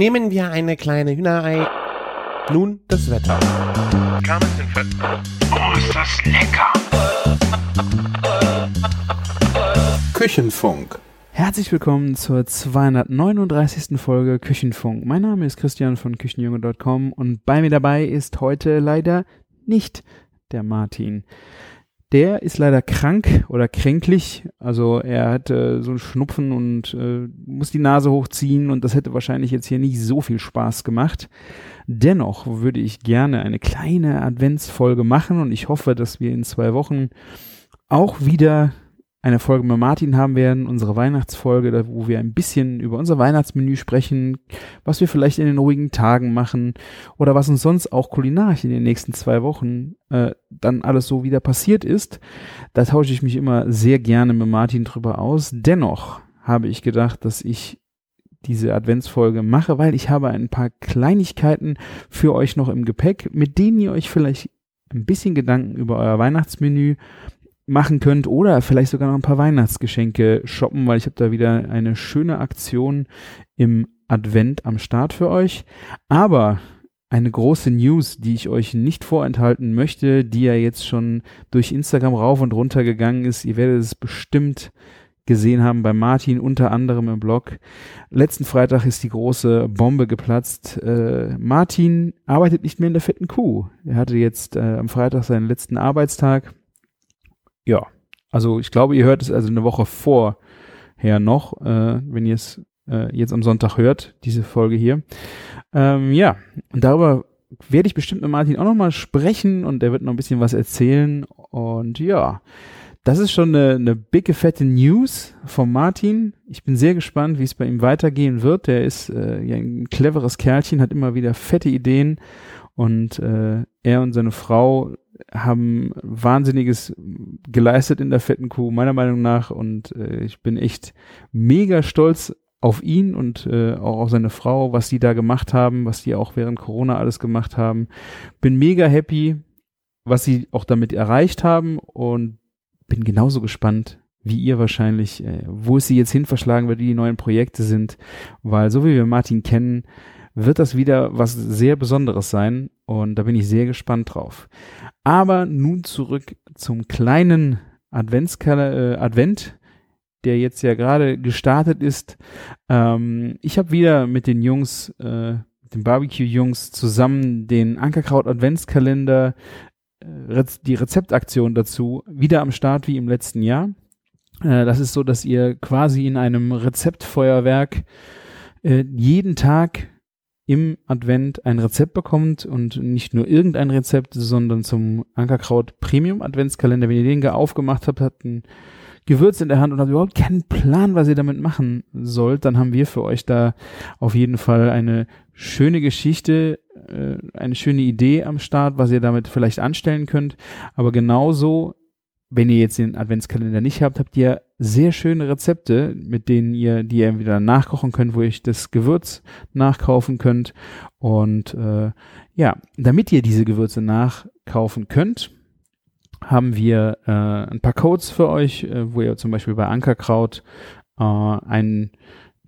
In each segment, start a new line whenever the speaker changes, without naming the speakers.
Nehmen wir eine kleine Hühnerei. Nun das Wetter.
Oh, ist das lecker!
Küchenfunk.
Herzlich willkommen zur 239. Folge Küchenfunk. Mein Name ist Christian von Küchenjunge.com und bei mir dabei ist heute leider nicht der Martin. Der ist leider krank oder kränklich. Also er hat äh, so einen Schnupfen und äh, muss die Nase hochziehen und das hätte wahrscheinlich jetzt hier nicht so viel Spaß gemacht. Dennoch würde ich gerne eine kleine Adventsfolge machen und ich hoffe, dass wir in zwei Wochen auch wieder eine Folge mit Martin haben werden, unsere Weihnachtsfolge, wo wir ein bisschen über unser Weihnachtsmenü sprechen, was wir vielleicht in den ruhigen Tagen machen oder was uns sonst auch kulinarisch in den nächsten zwei Wochen äh, dann alles so wieder passiert ist. Da tausche ich mich immer sehr gerne mit Martin drüber aus. Dennoch habe ich gedacht, dass ich diese Adventsfolge mache, weil ich habe ein paar Kleinigkeiten für euch noch im Gepäck, mit denen ihr euch vielleicht ein bisschen Gedanken über euer Weihnachtsmenü machen könnt oder vielleicht sogar noch ein paar Weihnachtsgeschenke shoppen, weil ich habe da wieder eine schöne Aktion im Advent am Start für euch. Aber eine große News, die ich euch nicht vorenthalten möchte, die ja jetzt schon durch Instagram rauf und runter gegangen ist. Ihr werdet es bestimmt gesehen haben bei Martin, unter anderem im Blog. Letzten Freitag ist die große Bombe geplatzt. Äh, Martin arbeitet nicht mehr in der fetten Kuh. Er hatte jetzt äh, am Freitag seinen letzten Arbeitstag ja, also ich glaube, ihr hört es also eine Woche vorher noch, äh, wenn ihr es äh, jetzt am Sonntag hört, diese Folge hier. Ähm, ja, und darüber werde ich bestimmt mit Martin auch nochmal sprechen und er wird noch ein bisschen was erzählen. Und ja, das ist schon eine, eine bicke, fette News von Martin. Ich bin sehr gespannt, wie es bei ihm weitergehen wird. Der ist äh, ja ein cleveres Kerlchen, hat immer wieder fette Ideen und äh, er und seine Frau haben Wahnsinniges geleistet in der fetten Kuh, meiner Meinung nach. Und äh, ich bin echt mega stolz auf ihn und äh, auch auf seine Frau, was die da gemacht haben, was die auch während Corona alles gemacht haben. Bin mega happy, was sie auch damit erreicht haben und bin genauso gespannt wie ihr wahrscheinlich, äh, wo es sie jetzt hin verschlagen wird, wie die neuen Projekte sind, weil so wie wir Martin kennen, wird das wieder was sehr Besonderes sein und da bin ich sehr gespannt drauf. Aber nun zurück zum kleinen Adventskal äh, Advent, der jetzt ja gerade gestartet ist. Ähm, ich habe wieder mit den Jungs, äh, den Barbecue-Jungs zusammen den Ankerkraut Adventskalender, äh, die Rezeptaktion dazu wieder am Start wie im letzten Jahr. Äh, das ist so, dass ihr quasi in einem Rezeptfeuerwerk äh, jeden Tag im Advent ein Rezept bekommt und nicht nur irgendein Rezept, sondern zum Ankerkraut Premium Adventskalender. Wenn ihr den aufgemacht habt, habt ein Gewürz in der Hand und habt überhaupt keinen Plan, was ihr damit machen sollt, dann haben wir für euch da auf jeden Fall eine schöne Geschichte, äh, eine schöne Idee am Start, was ihr damit vielleicht anstellen könnt. Aber genauso wenn ihr jetzt den Adventskalender nicht habt, habt ihr sehr schöne Rezepte, mit denen ihr, die ihr wieder nachkochen könnt, wo ihr das Gewürz nachkaufen könnt. Und äh, ja, damit ihr diese Gewürze nachkaufen könnt, haben wir äh, ein paar Codes für euch, äh, wo ihr zum Beispiel bei Ankerkraut äh, einen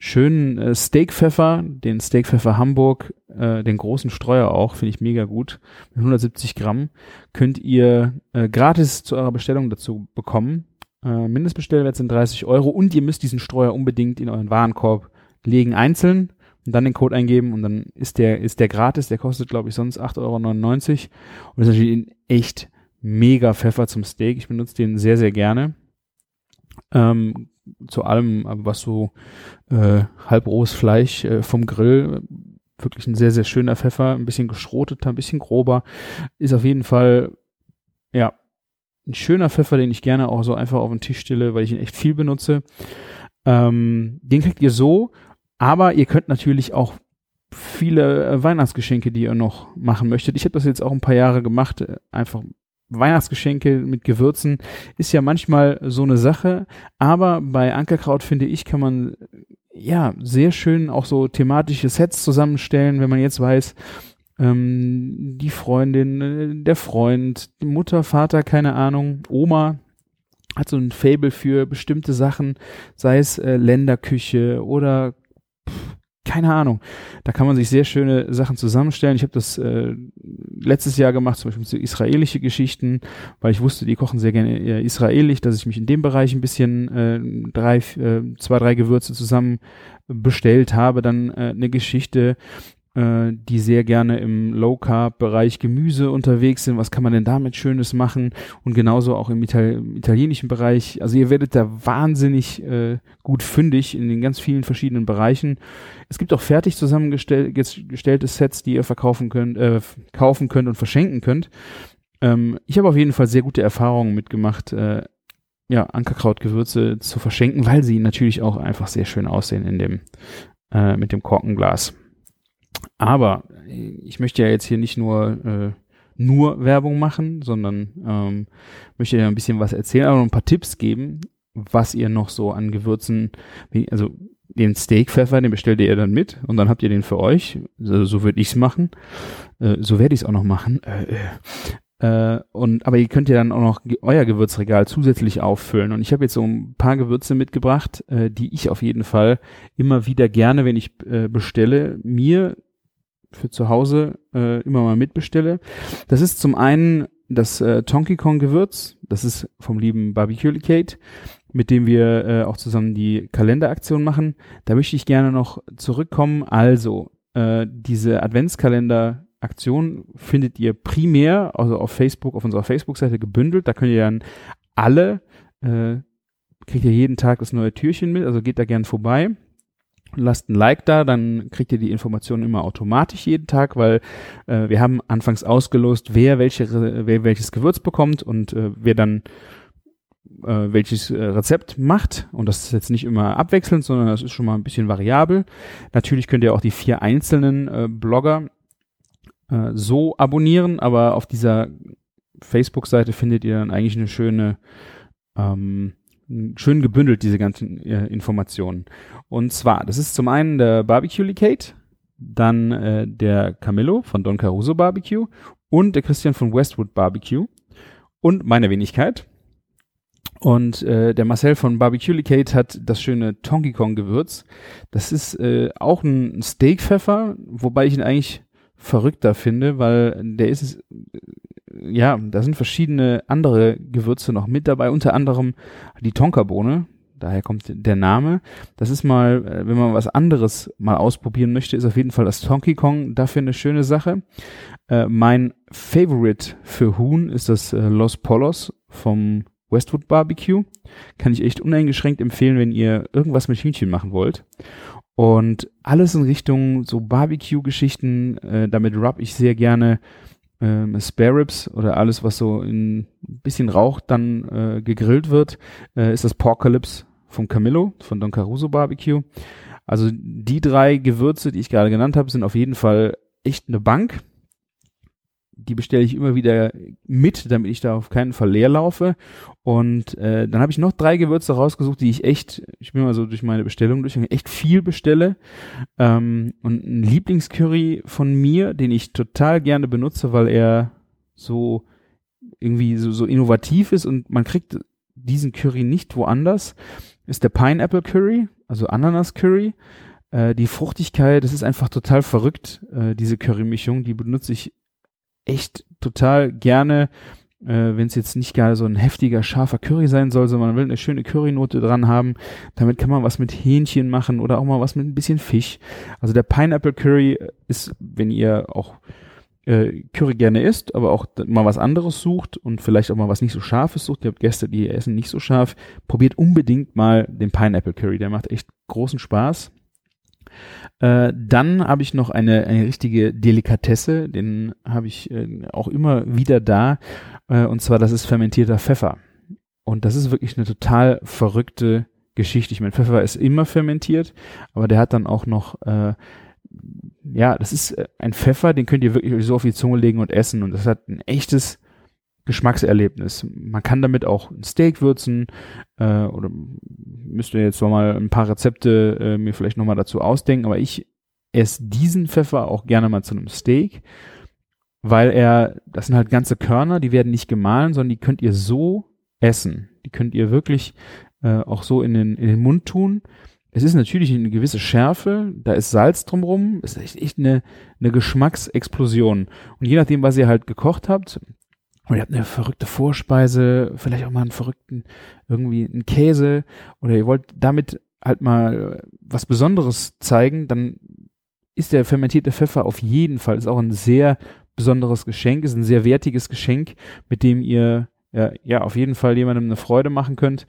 schönen äh, Steakpfeffer, den Steakpfeffer Hamburg, äh, den großen Streuer auch, finde ich mega gut, mit 170 Gramm, könnt ihr äh, gratis zu eurer Bestellung dazu bekommen. Äh, Mindestbestellwert sind 30 Euro und ihr müsst diesen Streuer unbedingt in euren Warenkorb legen, einzeln und dann den Code eingeben und dann ist der, ist der gratis, der kostet glaube ich sonst 8,99 Euro und ist natürlich ein echt mega Pfeffer zum Steak. Ich benutze den sehr, sehr gerne. Ähm, zu allem, was so äh, halbrohes Fleisch äh, vom Grill, wirklich ein sehr, sehr schöner Pfeffer, ein bisschen geschroteter, ein bisschen grober, ist auf jeden Fall, ja, ein schöner Pfeffer, den ich gerne auch so einfach auf den Tisch stelle, weil ich ihn echt viel benutze. Ähm, den kriegt ihr so, aber ihr könnt natürlich auch viele äh, Weihnachtsgeschenke, die ihr noch machen möchtet. Ich habe das jetzt auch ein paar Jahre gemacht, äh, einfach Weihnachtsgeschenke mit Gewürzen ist ja manchmal so eine Sache, aber bei Ankerkraut finde ich, kann man ja sehr schön auch so thematische Sets zusammenstellen, wenn man jetzt weiß, ähm, die Freundin, äh, der Freund, Mutter, Vater, keine Ahnung, Oma hat so ein Fable für bestimmte Sachen, sei es äh, Länderküche oder keine Ahnung. Da kann man sich sehr schöne Sachen zusammenstellen. Ich habe das äh, letztes Jahr gemacht, zum Beispiel so israelische Geschichten, weil ich wusste, die kochen sehr gerne äh, israelisch, dass ich mich in dem Bereich ein bisschen äh, drei, äh, zwei, drei Gewürze zusammen bestellt habe. Dann äh, eine Geschichte äh, die sehr gerne im Low Carb Bereich Gemüse unterwegs sind. Was kann man denn damit Schönes machen? Und genauso auch im, Ital italienischen Bereich. Also ihr werdet da wahnsinnig äh, gut fündig in den ganz vielen verschiedenen Bereichen. Es gibt auch fertig zusammengestellte Sets, die ihr verkaufen könnt, äh, kaufen könnt und verschenken könnt. Ähm, ich habe auf jeden Fall sehr gute Erfahrungen mitgemacht. Äh, ja, Ankerkrautgewürze zu verschenken, weil sie natürlich auch einfach sehr schön aussehen in dem, äh, mit dem Korkenglas. Aber ich möchte ja jetzt hier nicht nur äh, nur Werbung machen, sondern ähm, möchte ja ein bisschen was erzählen, aber noch ein paar Tipps geben, was ihr noch so an Gewürzen, also den Steakpfeffer, den bestellt ihr dann mit und dann habt ihr den für euch. So, so würde ich's machen. Äh, so werde ich's auch noch machen. Äh, äh, und aber ihr könnt ja dann auch noch euer Gewürzregal zusätzlich auffüllen. Und ich habe jetzt so ein paar Gewürze mitgebracht, äh, die ich auf jeden Fall immer wieder gerne, wenn ich äh, bestelle, mir für zu Hause äh, immer mal mitbestelle. Das ist zum einen das äh, Tonky Kong Gewürz, das ist vom lieben Barbecue Kate, mit dem wir äh, auch zusammen die Kalenderaktion machen. Da möchte ich gerne noch zurückkommen. Also, äh, diese Adventskalender-Aktion findet ihr primär, also auf Facebook, auf unserer Facebook-Seite gebündelt. Da könnt ihr dann alle, äh, kriegt ihr jeden Tag das neue Türchen mit, also geht da gern vorbei lasst ein Like da, dann kriegt ihr die Informationen immer automatisch jeden Tag, weil äh, wir haben anfangs ausgelost, wer welche wer welches Gewürz bekommt und äh, wer dann äh, welches äh, Rezept macht und das ist jetzt nicht immer abwechselnd, sondern das ist schon mal ein bisschen variabel. Natürlich könnt ihr auch die vier einzelnen äh, Blogger äh, so abonnieren, aber auf dieser Facebook-Seite findet ihr dann eigentlich eine schöne ähm, schön gebündelt, diese ganzen äh, Informationen. Und zwar, das ist zum einen der Barbecue Licate, dann äh, der Camillo von Don Caruso Barbecue und der Christian von Westwood Barbecue und meine Wenigkeit. Und äh, der Marcel von Barbecue Licate hat das schöne Tonky Kong Gewürz. Das ist äh, auch ein Steakpfeffer, wobei ich ihn eigentlich verrückter finde, weil der ist ja, da sind verschiedene andere Gewürze noch mit dabei, unter anderem die Tonkabohne. Daher kommt der Name. Das ist mal, äh, wenn man was anderes mal ausprobieren möchte, ist auf jeden Fall das Tonky Kong dafür eine schöne Sache. Äh, mein Favorite für Huhn ist das äh, Los Polos vom Westwood Barbecue. Kann ich echt uneingeschränkt empfehlen, wenn ihr irgendwas mit Hühnchen machen wollt. Und alles in Richtung so Barbecue-Geschichten, äh, damit rub ich sehr gerne ähm, Spare Ribs oder alles, was so in ein bisschen Rauch dann äh, gegrillt wird, äh, ist das Porkalypse von Camillo, von Don Caruso Barbecue. Also die drei Gewürze, die ich gerade genannt habe, sind auf jeden Fall echt eine Bank die bestelle ich immer wieder mit, damit ich da auf keinen Fall leer laufe. Und äh, dann habe ich noch drei Gewürze rausgesucht, die ich echt, ich bin mal so durch meine Bestellung durch, echt viel bestelle. Ähm, und ein Lieblingscurry von mir, den ich total gerne benutze, weil er so irgendwie so, so innovativ ist und man kriegt diesen Curry nicht woanders, ist der Pineapple Curry, also Ananas Curry. Äh, die Fruchtigkeit, das ist einfach total verrückt, äh, diese Curry-Mischung. Die benutze ich echt total gerne, äh, wenn es jetzt nicht gerade so ein heftiger, scharfer Curry sein soll, sondern man will eine schöne Currynote dran haben. Damit kann man was mit Hähnchen machen oder auch mal was mit ein bisschen Fisch. Also der Pineapple Curry ist, wenn ihr auch äh, Curry gerne isst, aber auch mal was anderes sucht und vielleicht auch mal was nicht so scharfes sucht. Ihr habt Gäste, die essen nicht so scharf. Probiert unbedingt mal den Pineapple Curry. Der macht echt großen Spaß. Äh, dann habe ich noch eine, eine richtige Delikatesse, den habe ich äh, auch immer wieder da. Äh, und zwar, das ist fermentierter Pfeffer. Und das ist wirklich eine total verrückte Geschichte. Ich meine, Pfeffer ist immer fermentiert, aber der hat dann auch noch, ja, das ist ein Pfeffer, den könnt ihr wirklich so auf die Zunge legen und essen. Und das hat ein echtes Geschmackserlebnis. Man kann damit auch ein Steak würzen äh, oder müsste jetzt noch mal ein paar Rezepte äh, mir vielleicht noch mal dazu ausdenken, aber ich esse diesen Pfeffer auch gerne mal zu einem Steak, weil er, das sind halt ganze Körner, die werden nicht gemahlen, sondern die könnt ihr so essen. Die könnt ihr wirklich äh, auch so in den, in den Mund tun. es ist natürlich eine gewisse Schärfe, da ist Salz drumrum, es ist echt, echt eine, eine Geschmacksexplosion. Und je nachdem, was ihr halt gekocht habt, oder ihr habt eine verrückte Vorspeise, vielleicht auch mal einen verrückten, irgendwie einen Käse, oder ihr wollt damit halt mal was Besonderes zeigen, dann ist der fermentierte Pfeffer auf jeden Fall, ist auch ein sehr besonderes Geschenk, ist ein sehr wertiges Geschenk, mit dem ihr ja, ja auf jeden Fall jemandem eine Freude machen könnt.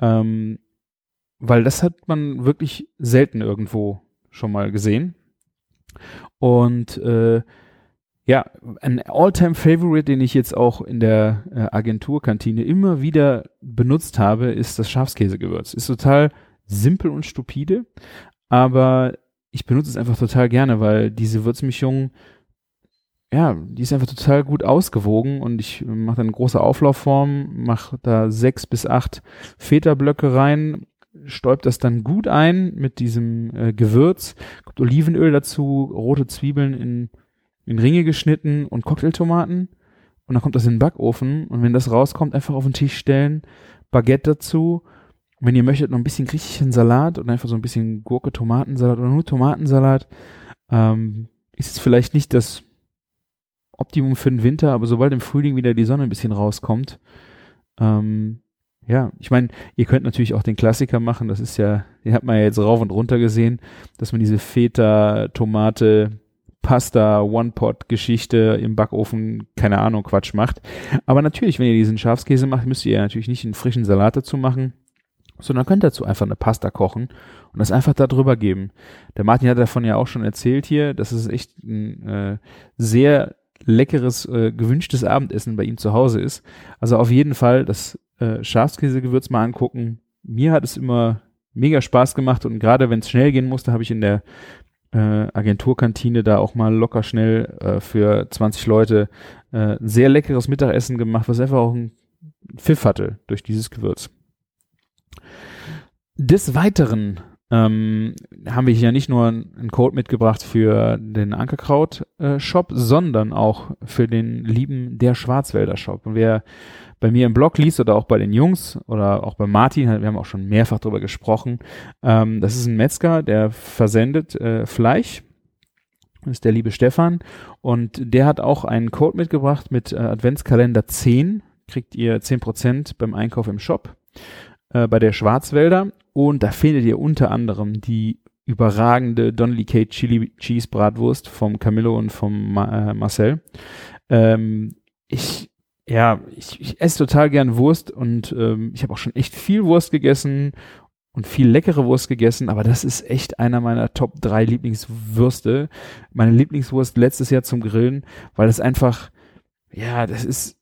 Ähm, weil das hat man wirklich selten irgendwo schon mal gesehen. Und äh, ja, ein All-Time-Favorite, den ich jetzt auch in der äh, Agenturkantine immer wieder benutzt habe, ist das Schafskäsegewürz. Ist total simpel und stupide, aber ich benutze es einfach total gerne, weil diese Würzmischung, ja, die ist einfach total gut ausgewogen und ich mache dann große Auflaufform, mache da sechs bis acht Feta-Blöcke rein, stäubt das dann gut ein mit diesem äh, Gewürz, kommt Olivenöl dazu, rote Zwiebeln in, in Ringe geschnitten und Cocktailtomaten und dann kommt das in den Backofen und wenn das rauskommt, einfach auf den Tisch stellen, Baguette dazu. wenn ihr möchtet, noch ein bisschen griechischen Salat und einfach so ein bisschen Gurke, Tomatensalat oder nur Tomatensalat. Ähm, ist es vielleicht nicht das Optimum für den Winter, aber sobald im Frühling wieder die Sonne ein bisschen rauskommt, ähm, ja, ich meine, ihr könnt natürlich auch den Klassiker machen. Das ist ja, den hat man ja jetzt rauf und runter gesehen, dass man diese Feta, Tomate, Pasta, One-Pot-Geschichte im Backofen, keine Ahnung, Quatsch macht. Aber natürlich, wenn ihr diesen Schafskäse macht, müsst ihr ja natürlich nicht einen frischen Salat dazu machen, sondern könnt dazu einfach eine Pasta kochen und das einfach da drüber geben. Der Martin hat davon ja auch schon erzählt hier, dass es echt ein äh, sehr leckeres, äh, gewünschtes Abendessen bei ihm zu Hause ist. Also auf jeden Fall das äh, Schafskäsegewürz mal angucken. Mir hat es immer mega Spaß gemacht und gerade wenn es schnell gehen musste, habe ich in der äh, Agenturkantine da auch mal locker schnell äh, für 20 Leute äh, ein sehr leckeres Mittagessen gemacht, was einfach auch einen Pfiff hatte durch dieses Gewürz. Des Weiteren ähm, haben wir hier nicht nur einen Code mitgebracht für den Ankerkraut-Shop, äh, sondern auch für den lieben Der Schwarzwälder Shop. Und wer bei mir im Blog liest oder auch bei den Jungs oder auch bei Martin, wir haben auch schon mehrfach darüber gesprochen, ähm, das ist ein Metzger, der versendet äh, Fleisch. Das ist der liebe Stefan. Und der hat auch einen Code mitgebracht mit äh, Adventskalender 10. Kriegt ihr 10% beim Einkauf im Shop äh, bei der Schwarzwälder. Und da findet ihr unter anderem die überragende Donnelly K Chili Cheese Bratwurst vom Camillo und vom Ma äh, Marcel. Ähm, ich ja, ich, ich esse total gern Wurst und ähm, ich habe auch schon echt viel Wurst gegessen und viel leckere Wurst gegessen, aber das ist echt einer meiner Top 3 Lieblingswürste. Meine Lieblingswurst letztes Jahr zum Grillen, weil das einfach, ja, das ist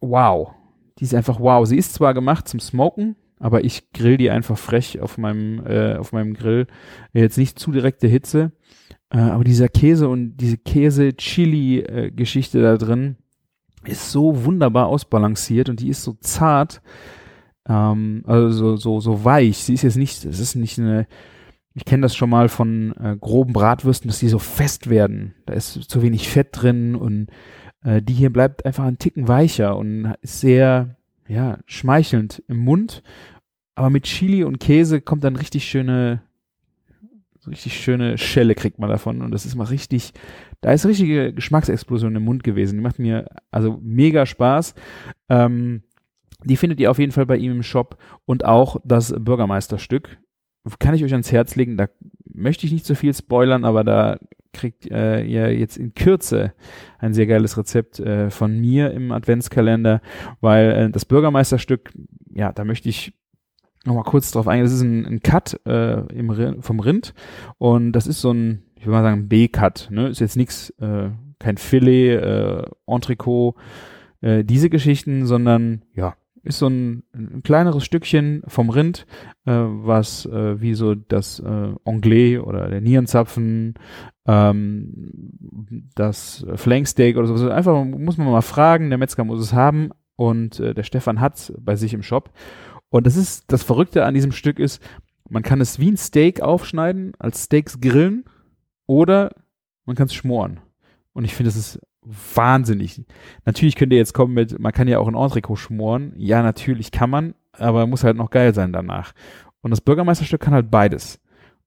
wow. Die ist einfach wow. Sie ist zwar gemacht zum Smoken, aber ich grill die einfach frech auf meinem, äh, auf meinem Grill. Jetzt nicht zu direkte Hitze. Äh, aber dieser Käse und diese Käse-Chili-Geschichte da drin, ist so wunderbar ausbalanciert und die ist so zart, ähm, also so, so, so weich. Sie ist jetzt nicht, es ist nicht eine, ich kenne das schon mal von äh, groben Bratwürsten, dass die so fest werden. Da ist zu wenig Fett drin und äh, die hier bleibt einfach ein Ticken weicher und ist sehr, ja, schmeichelnd im Mund. Aber mit Chili und Käse kommt dann richtig schöne, richtig schöne Schelle kriegt man davon und das ist mal richtig, da ist richtige Geschmacksexplosion im Mund gewesen. Die macht mir also mega Spaß. Ähm, die findet ihr auf jeden Fall bei ihm im Shop und auch das Bürgermeisterstück. Kann ich euch ans Herz legen. Da möchte ich nicht so viel spoilern, aber da kriegt äh, ihr jetzt in Kürze ein sehr geiles Rezept äh, von mir im Adventskalender, weil äh, das Bürgermeisterstück, ja, da möchte ich nochmal kurz drauf eingehen. Das ist ein, ein Cut äh, im, vom Rind und das ist so ein ich würde mal sagen, B-Cut. Ne? Ist jetzt nichts, äh, kein Filet, äh, Entrecot, äh, diese Geschichten, sondern ja, ist so ein, ein kleineres Stückchen vom Rind, äh, was äh, wie so das äh, Anglais oder der Nierenzapfen, ähm, das Flanksteak oder so. Einfach muss man mal fragen, der Metzger muss es haben und äh, der Stefan hat's bei sich im Shop. Und das ist das Verrückte an diesem Stück ist, man kann es wie ein Steak aufschneiden, als Steaks grillen oder man kann es schmoren. Und ich finde, das ist wahnsinnig. Natürlich könnt ihr jetzt kommen mit, man kann ja auch ein Entrecot schmoren. Ja, natürlich kann man, aber muss halt noch geil sein danach. Und das Bürgermeisterstück kann halt beides.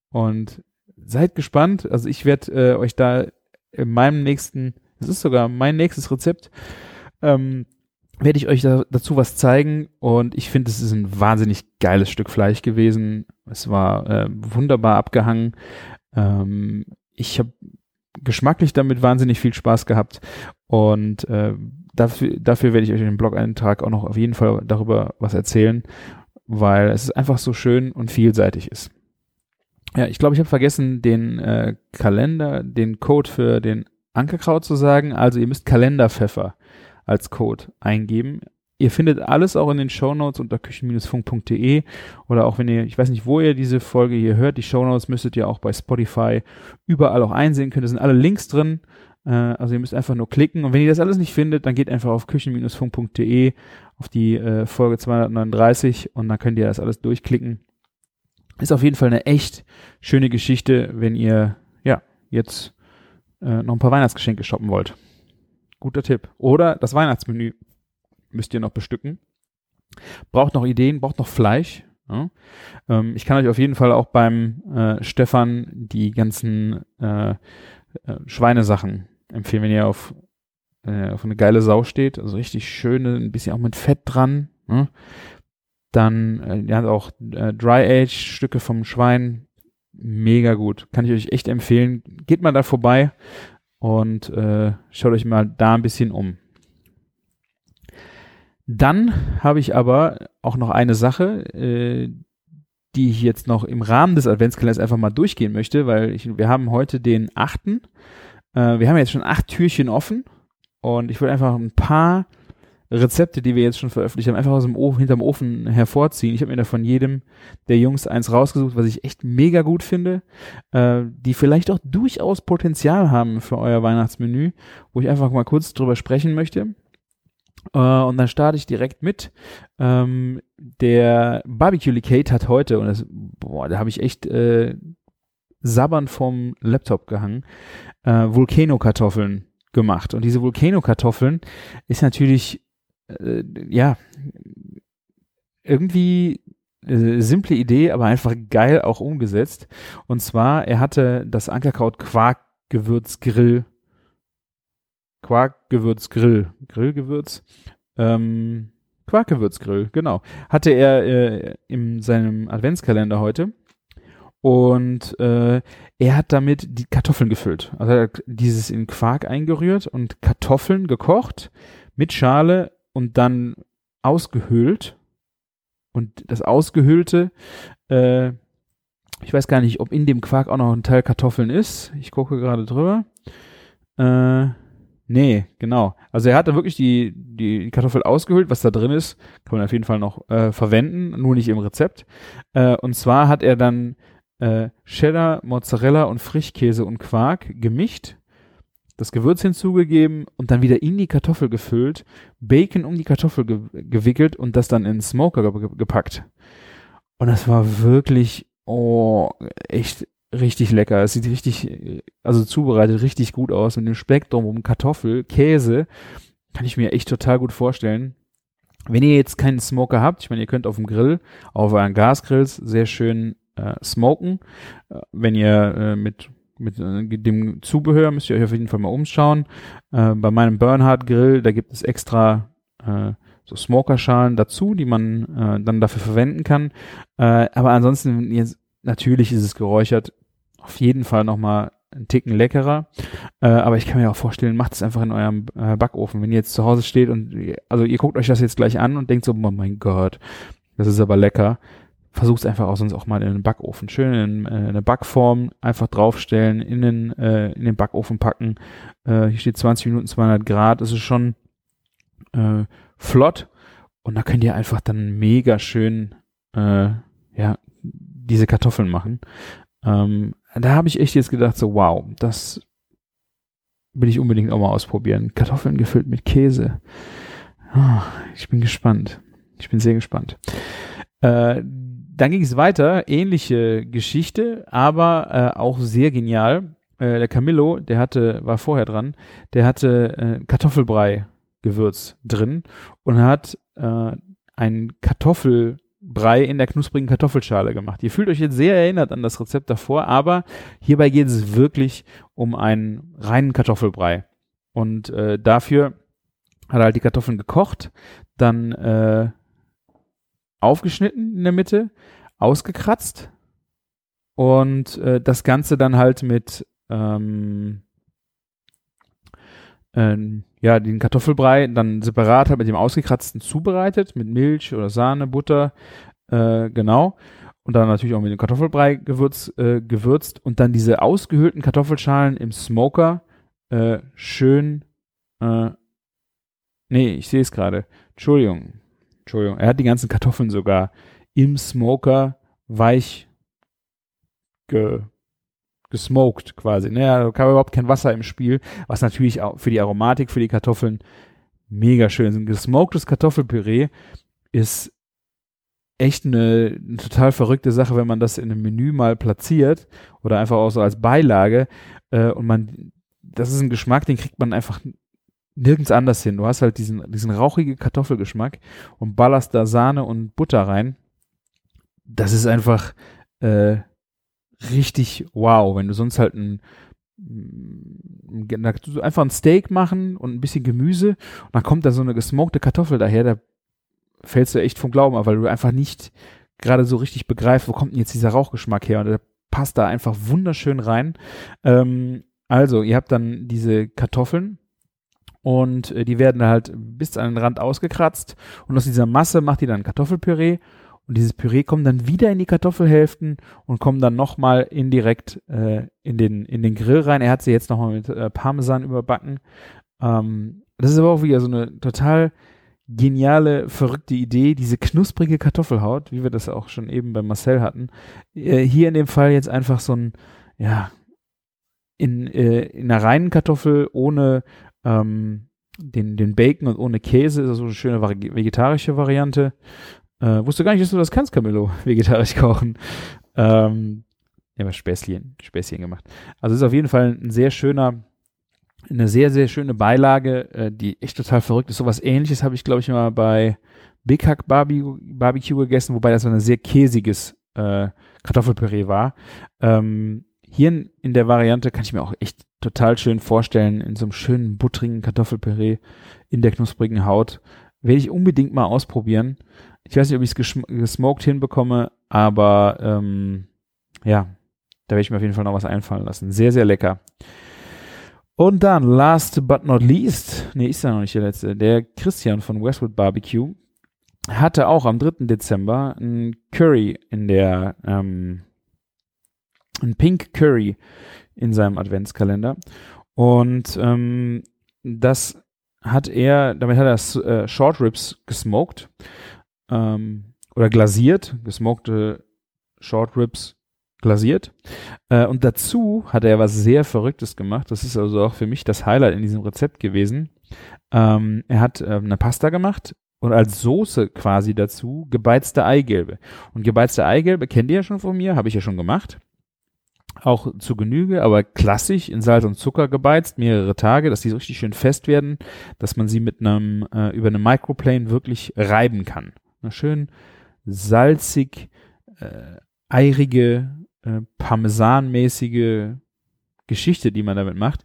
Und seid gespannt. Also ich werde äh, euch da in meinem nächsten, es ist sogar mein nächstes Rezept, ähm, werde ich euch da, dazu was zeigen und ich finde, es ist ein wahnsinnig geiles Stück Fleisch gewesen. Es war äh, wunderbar abgehangen. Ähm, ich habe geschmacklich damit wahnsinnig viel Spaß gehabt und äh, dafür, dafür werde ich euch in dem Blog-Eintrag auch noch auf jeden Fall darüber was erzählen, weil es einfach so schön und vielseitig ist. Ja, ich glaube, ich habe vergessen, den äh, Kalender, den Code für den Ankerkraut zu sagen. Also ihr müsst Kalenderpfeffer als Code eingeben. Ihr findet alles auch in den Shownotes unter küchen-funk.de oder auch wenn ihr, ich weiß nicht, wo ihr diese Folge hier hört, die Shownotes müsstet ihr auch bei Spotify überall auch einsehen können. Da sind alle Links drin. Äh, also ihr müsst einfach nur klicken. Und wenn ihr das alles nicht findet, dann geht einfach auf küchen-funk.de auf die äh, Folge 239 und dann könnt ihr das alles durchklicken. Ist auf jeden Fall eine echt schöne Geschichte, wenn ihr ja jetzt äh, noch ein paar Weihnachtsgeschenke shoppen wollt. Guter Tipp. Oder das Weihnachtsmenü müsst ihr noch bestücken. Braucht noch Ideen, braucht noch Fleisch. Ja. Ähm, ich kann euch auf jeden Fall auch beim äh, Stefan die ganzen äh, äh, Schweinesachen empfehlen, wenn ihr auf, äh, auf eine geile Sau steht. Also richtig schöne, ein bisschen auch mit Fett dran. Ne? Dann, äh, habt auch äh, Dry-Age-Stücke vom Schwein. Mega gut. Kann ich euch echt empfehlen. Geht mal da vorbei und äh, schaut euch mal da ein bisschen um. Dann habe ich aber auch noch eine Sache, äh, die ich jetzt noch im Rahmen des Adventskalenders einfach mal durchgehen möchte, weil ich, wir haben heute den achten. Äh, wir haben jetzt schon acht Türchen offen und ich würde einfach ein paar Rezepte, die wir jetzt schon veröffentlicht haben, einfach aus dem Ofen, hinterm Ofen hervorziehen. Ich habe mir da von jedem der Jungs eins rausgesucht, was ich echt mega gut finde, äh, die vielleicht auch durchaus Potenzial haben für euer Weihnachtsmenü, wo ich einfach mal kurz drüber sprechen möchte. Äh, und dann starte ich direkt mit. Ähm, der Barbecue Licate hat heute, und das, boah, da habe ich echt äh, sabbern vom Laptop gehangen, äh, Volcano-Kartoffeln gemacht. Und diese Volcano-Kartoffeln ist natürlich äh, ja, irgendwie äh, simple Idee, aber einfach geil auch umgesetzt. Und zwar, er hatte das Ankerkraut Quarkgewürz Grill. Quarkgewürz Grill. Grillgewürz. Ähm, Quarkgewürzgrill, genau. Hatte er äh, in seinem Adventskalender heute. Und äh, er hat damit die Kartoffeln gefüllt. Also er hat dieses in Quark eingerührt und Kartoffeln gekocht mit Schale und dann ausgehöhlt. Und das Ausgehöhlte, äh, ich weiß gar nicht, ob in dem Quark auch noch ein Teil Kartoffeln ist. Ich gucke gerade drüber. Äh, nee, genau. Also er hat da wirklich die, die Kartoffel ausgehöhlt. Was da drin ist, kann man auf jeden Fall noch äh, verwenden, nur nicht im Rezept. Äh, und zwar hat er dann äh, Cheddar, Mozzarella und Frischkäse und Quark gemischt das Gewürz hinzugegeben und dann wieder in die Kartoffel gefüllt, Bacon um die Kartoffel ge gewickelt und das dann in den Smoker ge gepackt. Und das war wirklich, oh, echt richtig lecker. Es sieht richtig, also zubereitet richtig gut aus mit dem Speck drumherum, Kartoffel, Käse. Kann ich mir echt total gut vorstellen. Wenn ihr jetzt keinen Smoker habt, ich meine, ihr könnt auf dem Grill, auf euren Gasgrills sehr schön äh, smoken. Äh, wenn ihr äh, mit mit äh, dem Zubehör müsst ihr euch auf jeden Fall mal umschauen. Äh, bei meinem Bernhard Grill, da gibt es extra äh, so Smokerschalen dazu, die man äh, dann dafür verwenden kann. Äh, aber ansonsten, jetzt, natürlich ist es geräuchert, auf jeden Fall nochmal einen Ticken leckerer. Äh, aber ich kann mir auch vorstellen, macht es einfach in eurem Backofen. Wenn ihr jetzt zu Hause steht und, also ihr guckt euch das jetzt gleich an und denkt so, oh mein Gott, das ist aber lecker versuch's einfach auch sonst auch mal in den Backofen. Schön in, äh, eine Backform einfach draufstellen, in den, äh, in den Backofen packen. Äh, hier steht 20 Minuten 200 Grad. Das ist schon äh, flott. Und da könnt ihr einfach dann mega schön äh, ja, diese Kartoffeln machen. Ähm, da habe ich echt jetzt gedacht, so wow, das will ich unbedingt auch mal ausprobieren. Kartoffeln gefüllt mit Käse. Oh, ich bin gespannt. Ich bin sehr gespannt. Äh, dann ging es weiter, ähnliche Geschichte, aber äh, auch sehr genial. Äh, der Camillo, der hatte, war vorher dran, der hatte äh, Kartoffelbrei-Gewürz drin und hat äh, ein Kartoffel Brei in der knusprigen Kartoffelschale gemacht. Ihr fühlt euch jetzt sehr erinnert an das Rezept davor, aber hierbei geht es wirklich um einen reinen Kartoffelbrei. Und äh, dafür hat er halt die Kartoffeln gekocht, dann äh, aufgeschnitten in der Mitte, ausgekratzt und äh, das Ganze dann halt mit ähm, ähm, ja, den Kartoffelbrei dann separat halt mit dem ausgekratzten zubereitet, mit Milch oder Sahne, Butter, äh, genau. Und dann natürlich auch mit dem Kartoffelbrei gewürz, äh, gewürzt und dann diese ausgehöhlten Kartoffelschalen im Smoker äh, schön, äh, nee, ich sehe es gerade. Entschuldigung, Entschuldigung. Er hat die ganzen Kartoffeln sogar im Smoker weich ge gesmoked quasi. Ne? Da kam überhaupt kein Wasser im Spiel, was natürlich auch für die Aromatik, für die Kartoffeln mega schön ist. Ein gesmoktes Kartoffelpüree ist echt eine, eine, total verrückte Sache, wenn man das in einem Menü mal platziert oder einfach auch so als Beilage äh, und man, das ist ein Geschmack, den kriegt man einfach nirgends anders hin. Du hast halt diesen, diesen rauchigen Kartoffelgeschmack und ballerst da Sahne und Butter rein. Das ist einfach äh, richtig wow, wenn du sonst halt ein einfach ein Steak machen und ein bisschen Gemüse und dann kommt da so eine gesmokte Kartoffel daher, da fällst du echt vom Glauben ab, weil du einfach nicht gerade so richtig begreifst, wo kommt denn jetzt dieser Rauchgeschmack her und der passt da einfach wunderschön rein. Ähm, also, ihr habt dann diese Kartoffeln und äh, die werden halt bis an den Rand ausgekratzt und aus dieser Masse macht ihr dann Kartoffelpüree und dieses Püree kommt dann wieder in die Kartoffelhälften und kommt dann nochmal indirekt äh, in, den, in den Grill rein. Er hat sie jetzt nochmal mit äh, Parmesan überbacken. Ähm, das ist aber auch wieder so eine total geniale, verrückte Idee, diese knusprige Kartoffelhaut, wie wir das auch schon eben bei Marcel hatten. Äh, hier in dem Fall jetzt einfach so ein, ja, in, äh, in einer reinen Kartoffel ohne ähm, den, den Bacon und ohne Käse, ist das so eine schöne vegetarische Variante. Äh, wusste gar nicht, dass du das kannst, Camillo, vegetarisch kochen. Ähm, ja, aber Späßchen, Späßchen gemacht. Also ist auf jeden Fall ein sehr schöner, eine sehr, sehr schöne Beilage, äh, die echt total verrückt ist. Sowas ähnliches habe ich, glaube ich, mal bei Big Hack Barbecue, Barbecue gegessen, wobei das so ein sehr käsiges äh, Kartoffelpüree war. Ähm, hier in, in, der Variante kann ich mir auch echt total schön vorstellen, in so einem schönen, buttrigen Kartoffelpüree in der knusprigen Haut. Werde ich unbedingt mal ausprobieren. Ich weiß nicht, ob ich es gesmoked hinbekomme, aber ähm, ja, da werde ich mir auf jeden Fall noch was einfallen lassen. Sehr, sehr lecker. Und dann, last but not least, nee, ist ja noch nicht der letzte, der Christian von Westwood Barbecue hatte auch am 3. Dezember ein Curry in der, ähm, ein Pink Curry in seinem Adventskalender. Und ähm, das hat er, damit hat er äh, Short Ribs gesmoked ähm, oder glasiert, gesmokte Short Ribs glasiert. Äh, und dazu hat er was sehr Verrücktes gemacht. Das ist also auch für mich das Highlight in diesem Rezept gewesen. Ähm, er hat äh, eine Pasta gemacht und als Soße quasi dazu gebeizte Eigelbe. Und gebeizte Eigelbe kennt ihr ja schon von mir, habe ich ja schon gemacht. Auch zu Genüge, aber klassisch in Salz und Zucker gebeizt, mehrere Tage, dass die so richtig schön fest werden, dass man sie mit einem, äh, über eine Microplane wirklich reiben kann. Eine schön salzig, äh, eirige, äh, parmesanmäßige Geschichte, die man damit macht.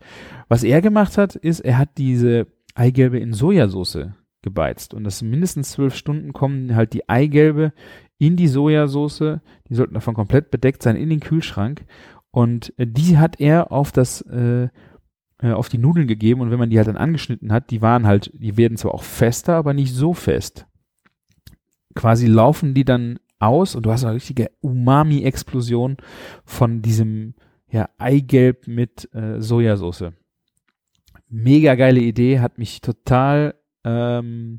Was er gemacht hat, ist, er hat diese Eigelbe in Sojasauce gebeizt. Und das mindestens zwölf Stunden kommen halt die Eigelbe in die Sojasauce. Die sollten davon komplett bedeckt sein in den Kühlschrank. Und äh, die hat er auf das, äh, äh, auf die Nudeln gegeben. Und wenn man die halt dann angeschnitten hat, die waren halt, die werden zwar auch fester, aber nicht so fest quasi laufen die dann aus und du hast eine richtige Umami-Explosion von diesem ja, Eigelb mit äh, Sojasauce. Mega geile Idee, hat mich total ähm,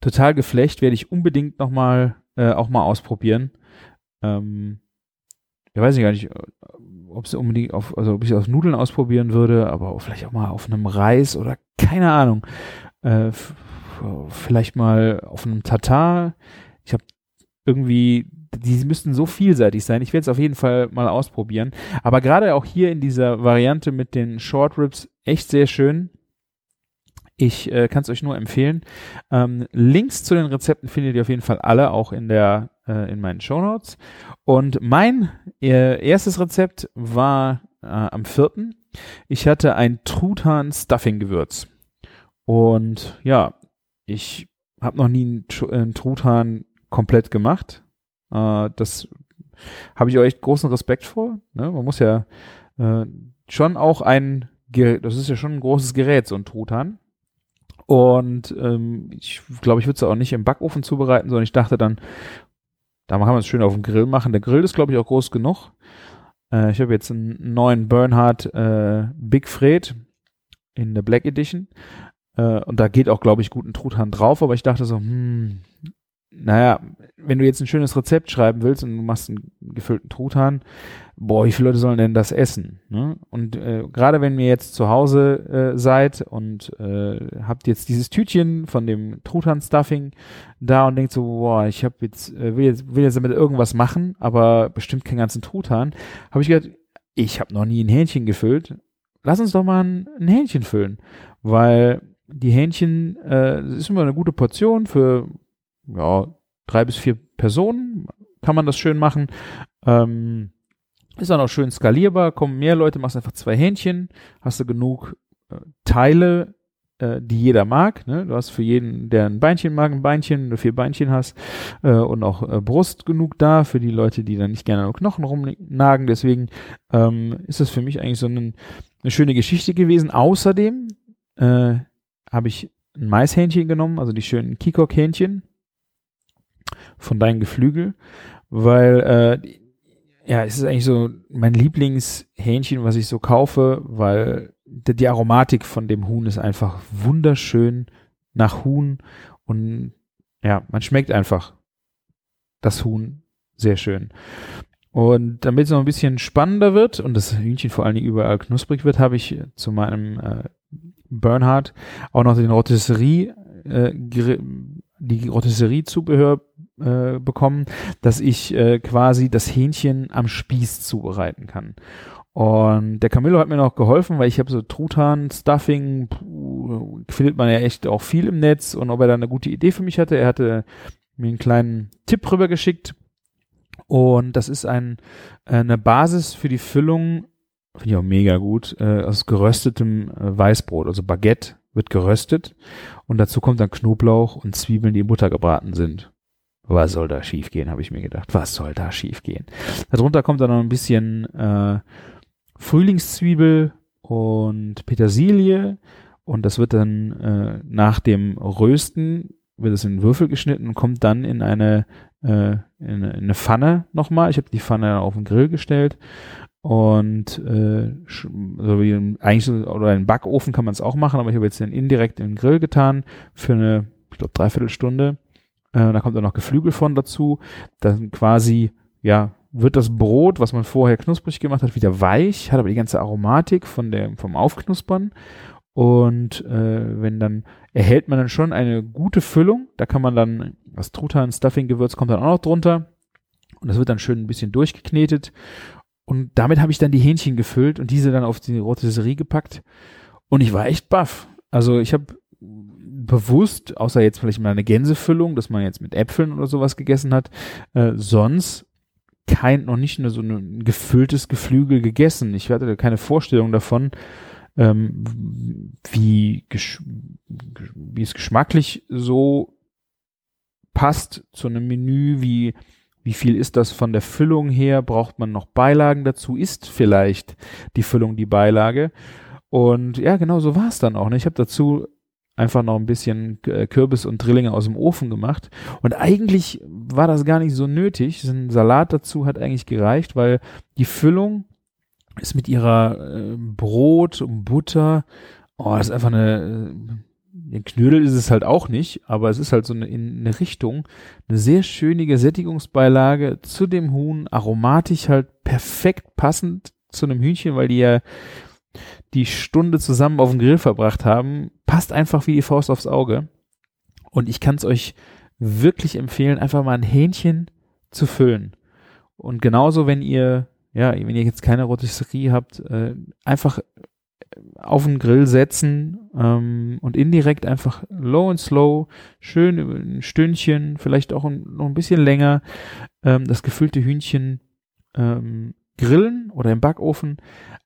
total geflecht, werde ich unbedingt noch mal äh, auch mal ausprobieren. Ähm, ich weiß ich gar nicht, ob es unbedingt auf, also ob ich es auf Nudeln ausprobieren würde, aber vielleicht auch mal auf einem Reis oder keine Ahnung. Äh, vielleicht mal auf einem Tatar. Ich habe irgendwie, die müssten so vielseitig sein. Ich werde es auf jeden Fall mal ausprobieren. Aber gerade auch hier in dieser Variante mit den Short Ribs echt sehr schön. Ich äh, kann es euch nur empfehlen. Ähm, Links zu den Rezepten findet ihr auf jeden Fall alle auch in der äh, in meinen Shownotes. Und mein äh, erstes Rezept war äh, am vierten. Ich hatte ein Truthahn Stuffing Gewürz. Und ja, ich habe noch nie einen, einen Truthahn komplett gemacht. Äh, das habe ich echt großen Respekt vor. Ne? Man muss ja äh, schon auch ein, das ist ja schon ein großes Gerät, so ein Truthahn. Und ähm, ich glaube, ich würde es auch nicht im Backofen zubereiten, sondern ich dachte dann, da kann man es schön auf dem Grill machen. Der Grill ist, glaube ich, auch groß genug. Äh, ich habe jetzt einen neuen Bernhard äh, Big Fred in der Black Edition. Äh, und da geht auch, glaube ich, gut ein Truthahn drauf. Aber ich dachte so, hm, naja, wenn du jetzt ein schönes Rezept schreiben willst und du machst einen gefüllten Truthahn, boah, wie viele Leute sollen denn das essen? Ne? Und äh, gerade wenn ihr jetzt zu Hause äh, seid und äh, habt jetzt dieses Tütchen von dem Truthahn-Stuffing da und denkt so, boah, ich habe jetzt, äh, will jetzt, will jetzt damit irgendwas machen, aber bestimmt keinen ganzen Truthahn, habe ich gedacht, ich habe noch nie ein Hähnchen gefüllt. Lass uns doch mal ein, ein Hähnchen füllen, weil die Hähnchen äh, ist immer eine gute Portion für ja, drei bis vier Personen kann man das schön machen. Ähm, ist dann auch schön skalierbar, kommen mehr Leute, machst einfach zwei Hähnchen, hast du genug äh, Teile, äh, die jeder mag. Ne? Du hast für jeden, der ein Beinchen mag, ein Beinchen, wenn du vier Beinchen hast äh, und auch äh, Brust genug da für die Leute, die dann nicht gerne an Knochen rumnagen. Deswegen ähm, ist das für mich eigentlich so ein, eine schöne Geschichte gewesen. Außerdem äh, habe ich ein Maishähnchen genommen, also die schönen Kikok-Hähnchen von deinem Geflügel, weil äh, ja, es ist eigentlich so mein Lieblingshähnchen, was ich so kaufe, weil die, die Aromatik von dem Huhn ist einfach wunderschön nach Huhn und ja, man schmeckt einfach das Huhn sehr schön. Und damit es noch ein bisschen spannender wird und das Hühnchen vor allen Dingen überall knusprig wird, habe ich zu meinem äh, Bernhard auch noch den Rotisserie, äh, die Rotisserie-Zubehör äh, bekommen, dass ich äh, quasi das Hähnchen am Spieß zubereiten kann. Und der Camillo hat mir noch geholfen, weil ich habe so Truthahn, Stuffing, puh, findet man ja echt auch viel im Netz und ob er da eine gute Idee für mich hatte. Er hatte mir einen kleinen Tipp rübergeschickt und das ist ein, äh, eine Basis für die Füllung, finde ich auch mega gut, äh, aus geröstetem äh, Weißbrot, also Baguette wird geröstet und dazu kommt dann Knoblauch und Zwiebeln, die in Butter gebraten sind. Was soll da schiefgehen, habe ich mir gedacht. Was soll da schiefgehen? Darunter kommt dann noch ein bisschen äh, Frühlingszwiebel und Petersilie und das wird dann äh, nach dem Rösten wird es in Würfel geschnitten und kommt dann in eine äh, in, eine- in eine Pfanne nochmal. Ich habe die Pfanne auf den Grill gestellt und äh, so wie ein- eigentlich oder in Backofen kann man es auch machen, aber ich habe jetzt den indirekt in den Grill getan für eine, ich glaube, dreiviertel Stunde. Äh, da kommt dann noch Geflügel von dazu. Dann quasi, ja, wird das Brot, was man vorher knusprig gemacht hat, wieder weich, hat aber die ganze Aromatik von der, vom Aufknuspern. Und äh, wenn dann erhält man dann schon eine gute Füllung. Da kann man dann das Truthahn Stuffing Gewürz kommt dann auch noch drunter und das wird dann schön ein bisschen durchgeknetet und damit habe ich dann die Hähnchen gefüllt und diese dann auf die Rotisserie gepackt und ich war echt baff. Also ich habe bewusst, außer jetzt vielleicht mal eine Gänsefüllung, dass man jetzt mit Äpfeln oder sowas gegessen hat, äh, sonst kein, noch nicht nur so ein gefülltes Geflügel gegessen. Ich hatte keine Vorstellung davon, ähm, wie, wie es geschmacklich so passt zu einem Menü, wie, wie viel ist das von der Füllung her, braucht man noch Beilagen dazu, ist vielleicht die Füllung die Beilage. Und ja, genau so war es dann auch. Ne? Ich habe dazu einfach noch ein bisschen äh, Kürbis und Drillinge aus dem Ofen gemacht. Und eigentlich war das gar nicht so nötig. Ein Salat dazu hat eigentlich gereicht, weil die Füllung ist mit ihrer äh, Brot und Butter, oh, das ist einfach eine, äh, ein Knödel ist es halt auch nicht, aber es ist halt so eine, in eine Richtung, eine sehr schönige Sättigungsbeilage zu dem Huhn, aromatisch halt perfekt passend zu einem Hühnchen, weil die ja die Stunde zusammen auf dem Grill verbracht haben, passt einfach wie die Faust aufs Auge. Und ich kann es euch wirklich empfehlen, einfach mal ein Hähnchen zu füllen. Und genauso, wenn ihr, ja, wenn ihr jetzt keine Rotisserie habt, äh, einfach auf den Grill setzen ähm, und indirekt einfach low and slow, schön ein Stündchen, vielleicht auch ein, noch ein bisschen länger, ähm, das gefüllte Hühnchen ähm, grillen oder im Backofen,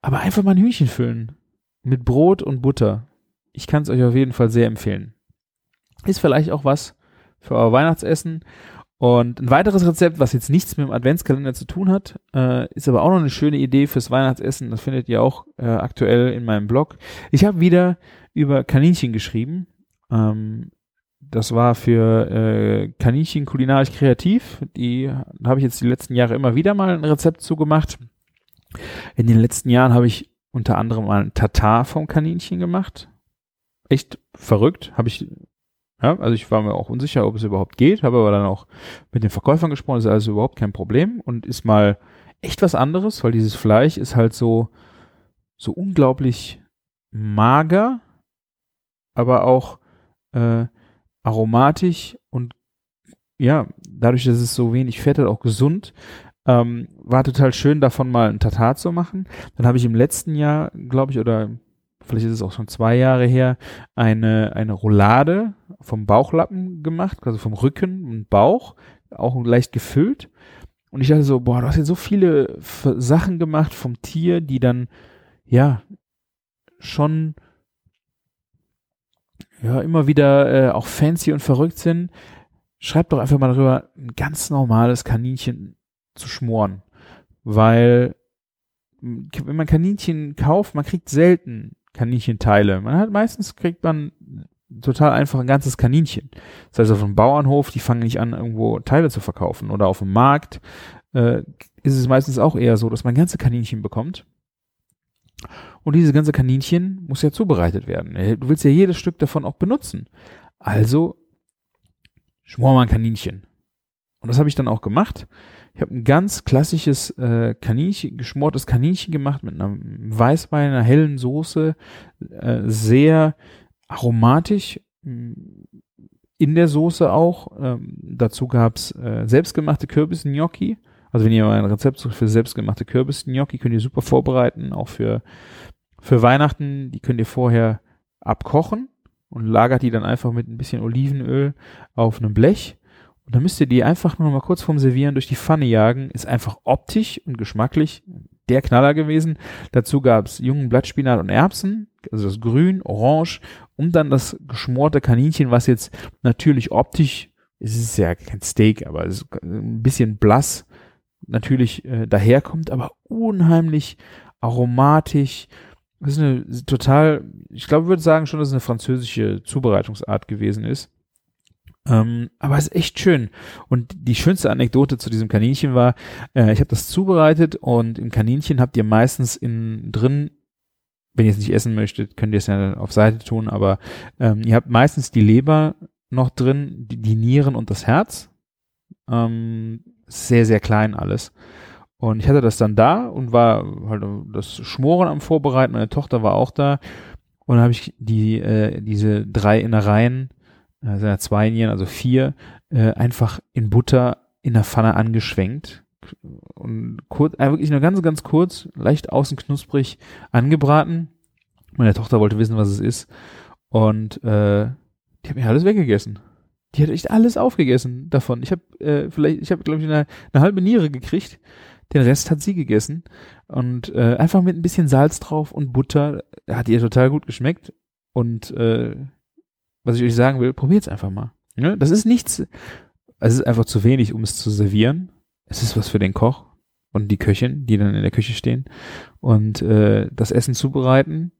aber einfach mal ein Hühnchen füllen mit Brot und Butter. Ich kann es euch auf jeden Fall sehr empfehlen. Ist vielleicht auch was für euer Weihnachtsessen. Und ein weiteres Rezept, was jetzt nichts mit dem Adventskalender zu tun hat, äh, ist aber auch noch eine schöne Idee fürs Weihnachtsessen. Das findet ihr auch äh, aktuell in meinem Blog. Ich habe wieder über Kaninchen geschrieben. Ähm, das war für äh, Kaninchen kulinarisch kreativ. Die habe ich jetzt die letzten Jahre immer wieder mal ein Rezept zugemacht. In den letzten Jahren habe ich unter anderem mal ein Tatar vom Kaninchen gemacht. Echt verrückt. Habe ich ja, also ich war mir auch unsicher, ob es überhaupt geht, habe aber dann auch mit den Verkäufern gesprochen, das ist also überhaupt kein Problem und ist mal echt was anderes, weil dieses Fleisch ist halt so, so unglaublich mager, aber auch äh, aromatisch und ja, dadurch, dass es so wenig Fett hat, auch gesund. Ähm, war total schön, davon mal ein Tatar zu machen. Dann habe ich im letzten Jahr, glaube ich, oder vielleicht ist es auch schon zwei Jahre her, eine, eine Roulade vom Bauchlappen gemacht, also vom Rücken und Bauch, auch leicht gefüllt. Und ich dachte so, boah, du hast jetzt so viele Sachen gemacht vom Tier, die dann, ja, schon, ja, immer wieder äh, auch fancy und verrückt sind. Schreib doch einfach mal darüber, ein ganz normales Kaninchen zu schmoren. Weil, wenn man Kaninchen kauft, man kriegt selten Kaninchenteile. Man hat meistens kriegt man total einfach ein ganzes Kaninchen. Das heißt, auf einem Bauernhof, die fangen nicht an, irgendwo Teile zu verkaufen. Oder auf dem Markt äh, ist es meistens auch eher so, dass man ganze Kaninchen bekommt. Und diese ganze Kaninchen muss ja zubereitet werden. Du willst ja jedes Stück davon auch benutzen. Also schmor mal ein Kaninchen. Und das habe ich dann auch gemacht. Ich habe ein ganz klassisches äh, Kaninchen, geschmortes Kaninchen gemacht mit einem Weißwein, einer hellen Soße, äh, sehr aromatisch mm, in der Soße auch. Ähm, dazu gab's äh, selbstgemachte Kürbis-Gnocchi. Also wenn ihr mal ein Rezept sucht für selbstgemachte Kürbis-Gnocchi, könnt ihr super vorbereiten, auch für, für Weihnachten. Die könnt ihr vorher abkochen und lagert die dann einfach mit ein bisschen Olivenöl auf einem Blech und dann müsst ihr die einfach nur mal kurz vorm Servieren durch die Pfanne jagen. Ist einfach optisch und geschmacklich der Knaller gewesen. Dazu gab's jungen Blattspinat und Erbsen, also das Grün, Orange und dann das geschmorte Kaninchen, was jetzt natürlich optisch, es ist ja kein Steak, aber es ist ein bisschen blass natürlich äh, daherkommt, aber unheimlich aromatisch. Das ist eine total, ich glaube, ich würde sagen schon, dass es eine französische Zubereitungsart gewesen ist. Ähm, aber es ist echt schön. Und die schönste Anekdote zu diesem Kaninchen war, äh, ich habe das zubereitet und im Kaninchen habt ihr meistens in drin, wenn ihr es nicht essen möchtet, könnt ihr es ja auf Seite tun, aber ähm, ihr habt meistens die Leber noch drin, die, die Nieren und das Herz. Ähm, sehr, sehr klein alles. Und ich hatte das dann da und war halt das Schmoren am Vorbereiten. Meine Tochter war auch da. Und dann habe ich die, äh, diese drei Innereien sind ja zwei Nieren, also vier, äh, einfach in Butter in der Pfanne angeschwenkt und kurz, äh, wirklich nur ganz, ganz kurz, leicht außen knusprig angebraten. Meine Tochter wollte wissen, was es ist und äh, die hat mir alles weggegessen. Die hat echt alles aufgegessen davon. Ich habe äh, vielleicht, ich habe glaube ich eine, eine halbe Niere gekriegt. Den Rest hat sie gegessen und äh, einfach mit ein bisschen Salz drauf und Butter hat ihr total gut geschmeckt und äh, was ich euch sagen will, probiert es einfach mal. Ja, das ist nichts, es ist einfach zu wenig, um es zu servieren. Es ist was für den Koch und die Köchin, die dann in der Küche stehen und äh, das Essen zubereiten.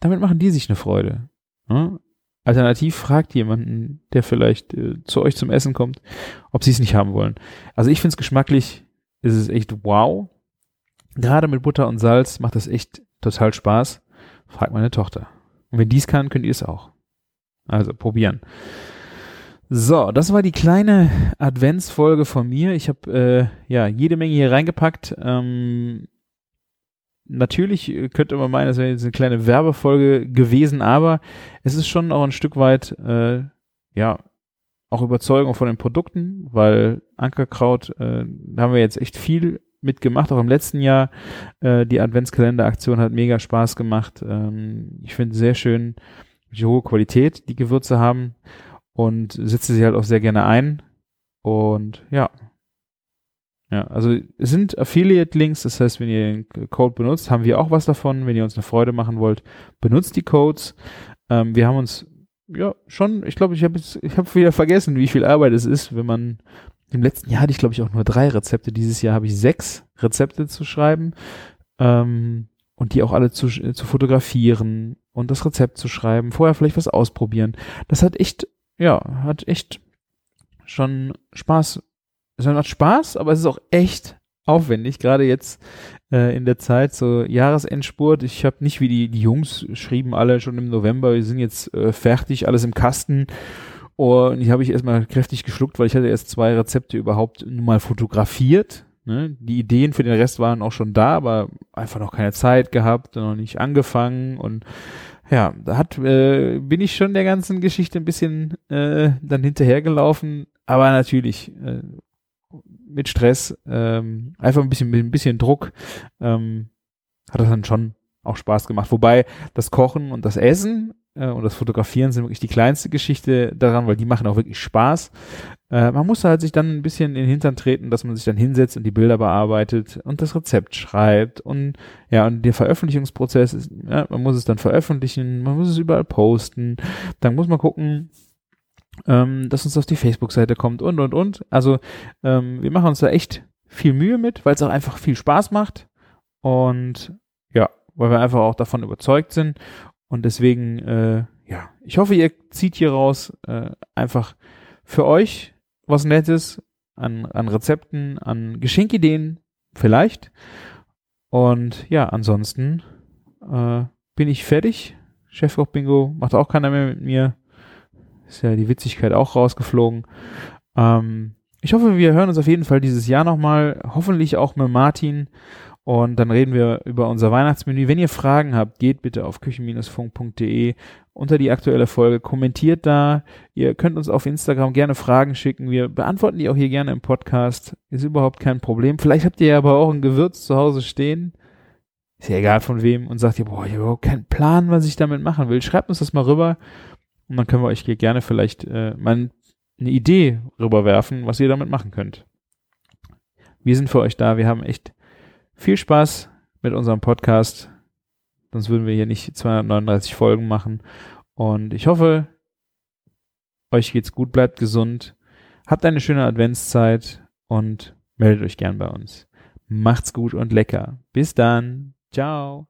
Damit machen die sich eine Freude. Ja? Alternativ fragt jemanden, der vielleicht äh, zu euch zum Essen kommt, ob sie es nicht haben wollen. Also ich finde es geschmacklich, ist es echt wow. Gerade mit Butter und Salz macht das echt total Spaß. Fragt meine Tochter. Und wenn dies kann, könnt ihr es auch. Also probieren. So, das war die kleine Adventsfolge von mir. Ich habe äh, ja jede Menge hier reingepackt. Ähm, natürlich könnte man meinen, es wäre jetzt eine kleine Werbefolge gewesen, aber es ist schon auch ein Stück weit äh, ja auch Überzeugung von den Produkten, weil Ankerkraut äh, haben wir jetzt echt viel mitgemacht, auch im letzten Jahr. Äh, die Adventskalender-Aktion hat mega Spaß gemacht. Ähm, ich finde sehr schön, wie hohe Qualität die Gewürze haben und setze sie halt auch sehr gerne ein. Und ja. Ja, also sind Affiliate-Links, das heißt, wenn ihr den Code benutzt, haben wir auch was davon. Wenn ihr uns eine Freude machen wollt, benutzt die Codes. Ähm, wir haben uns ja schon, ich glaube, ich habe ich habe wieder vergessen, wie viel Arbeit es ist, wenn man im letzten Jahr hatte ich, glaube ich, auch nur drei Rezepte. Dieses Jahr habe ich sechs Rezepte zu schreiben ähm, und die auch alle zu, zu fotografieren und das Rezept zu schreiben. Vorher vielleicht was ausprobieren. Das hat echt, ja, hat echt schon Spaß. Es macht Spaß, aber es ist auch echt aufwendig, gerade jetzt äh, in der Zeit, so Jahresendspurt. Ich habe nicht wie die, die Jungs schrieben alle schon im November, wir sind jetzt äh, fertig, alles im Kasten und die habe ich erstmal kräftig geschluckt, weil ich hatte erst zwei Rezepte überhaupt mal fotografiert. Ne? Die Ideen für den Rest waren auch schon da, aber einfach noch keine Zeit gehabt, noch nicht angefangen und ja, da hat, äh, bin ich schon der ganzen Geschichte ein bisschen äh, dann hinterhergelaufen, aber natürlich äh, mit Stress, ähm, einfach ein bisschen mit ein bisschen Druck, ähm, hat das dann schon auch Spaß gemacht. Wobei das Kochen und das Essen äh, und das Fotografieren sind wirklich die kleinste Geschichte daran, weil die machen auch wirklich Spaß. Äh, man muss halt sich dann ein bisschen in den Hintern treten, dass man sich dann hinsetzt und die Bilder bearbeitet und das Rezept schreibt und ja, und der Veröffentlichungsprozess ist, ja, man muss es dann veröffentlichen, man muss es überall posten, dann muss man gucken, ähm, dass uns auf die Facebook-Seite kommt und und und. Also ähm, wir machen uns da echt viel Mühe mit, weil es auch einfach viel Spaß macht und ja, weil wir einfach auch davon überzeugt sind und deswegen, äh, ja, ich hoffe, ihr zieht hier raus äh, einfach für euch was Nettes an, an Rezepten, an Geschenkideen vielleicht. Und ja, ansonsten äh, bin ich fertig. Chefkoch Bingo macht auch keiner mehr mit mir. Ist ja die Witzigkeit auch rausgeflogen. Ähm, ich hoffe, wir hören uns auf jeden Fall dieses Jahr nochmal. Hoffentlich auch mit Martin. Und dann reden wir über unser Weihnachtsmenü. Wenn ihr Fragen habt, geht bitte auf küchen-funk.de unter die aktuelle Folge, kommentiert da. Ihr könnt uns auf Instagram gerne Fragen schicken. Wir beantworten die auch hier gerne im Podcast. Ist überhaupt kein Problem. Vielleicht habt ihr ja aber auch ein Gewürz zu Hause stehen. Ist ja egal von wem und sagt ihr, boah, ich habe überhaupt keinen Plan, was ich damit machen will. Schreibt uns das mal rüber und dann können wir euch hier gerne vielleicht äh, mal eine Idee rüberwerfen, was ihr damit machen könnt. Wir sind für euch da. Wir haben echt viel Spaß mit unserem Podcast. Sonst würden wir hier nicht 239 Folgen machen. Und ich hoffe, euch geht's gut, bleibt gesund, habt eine schöne Adventszeit und meldet euch gern bei uns. Macht's gut und lecker. Bis dann. Ciao.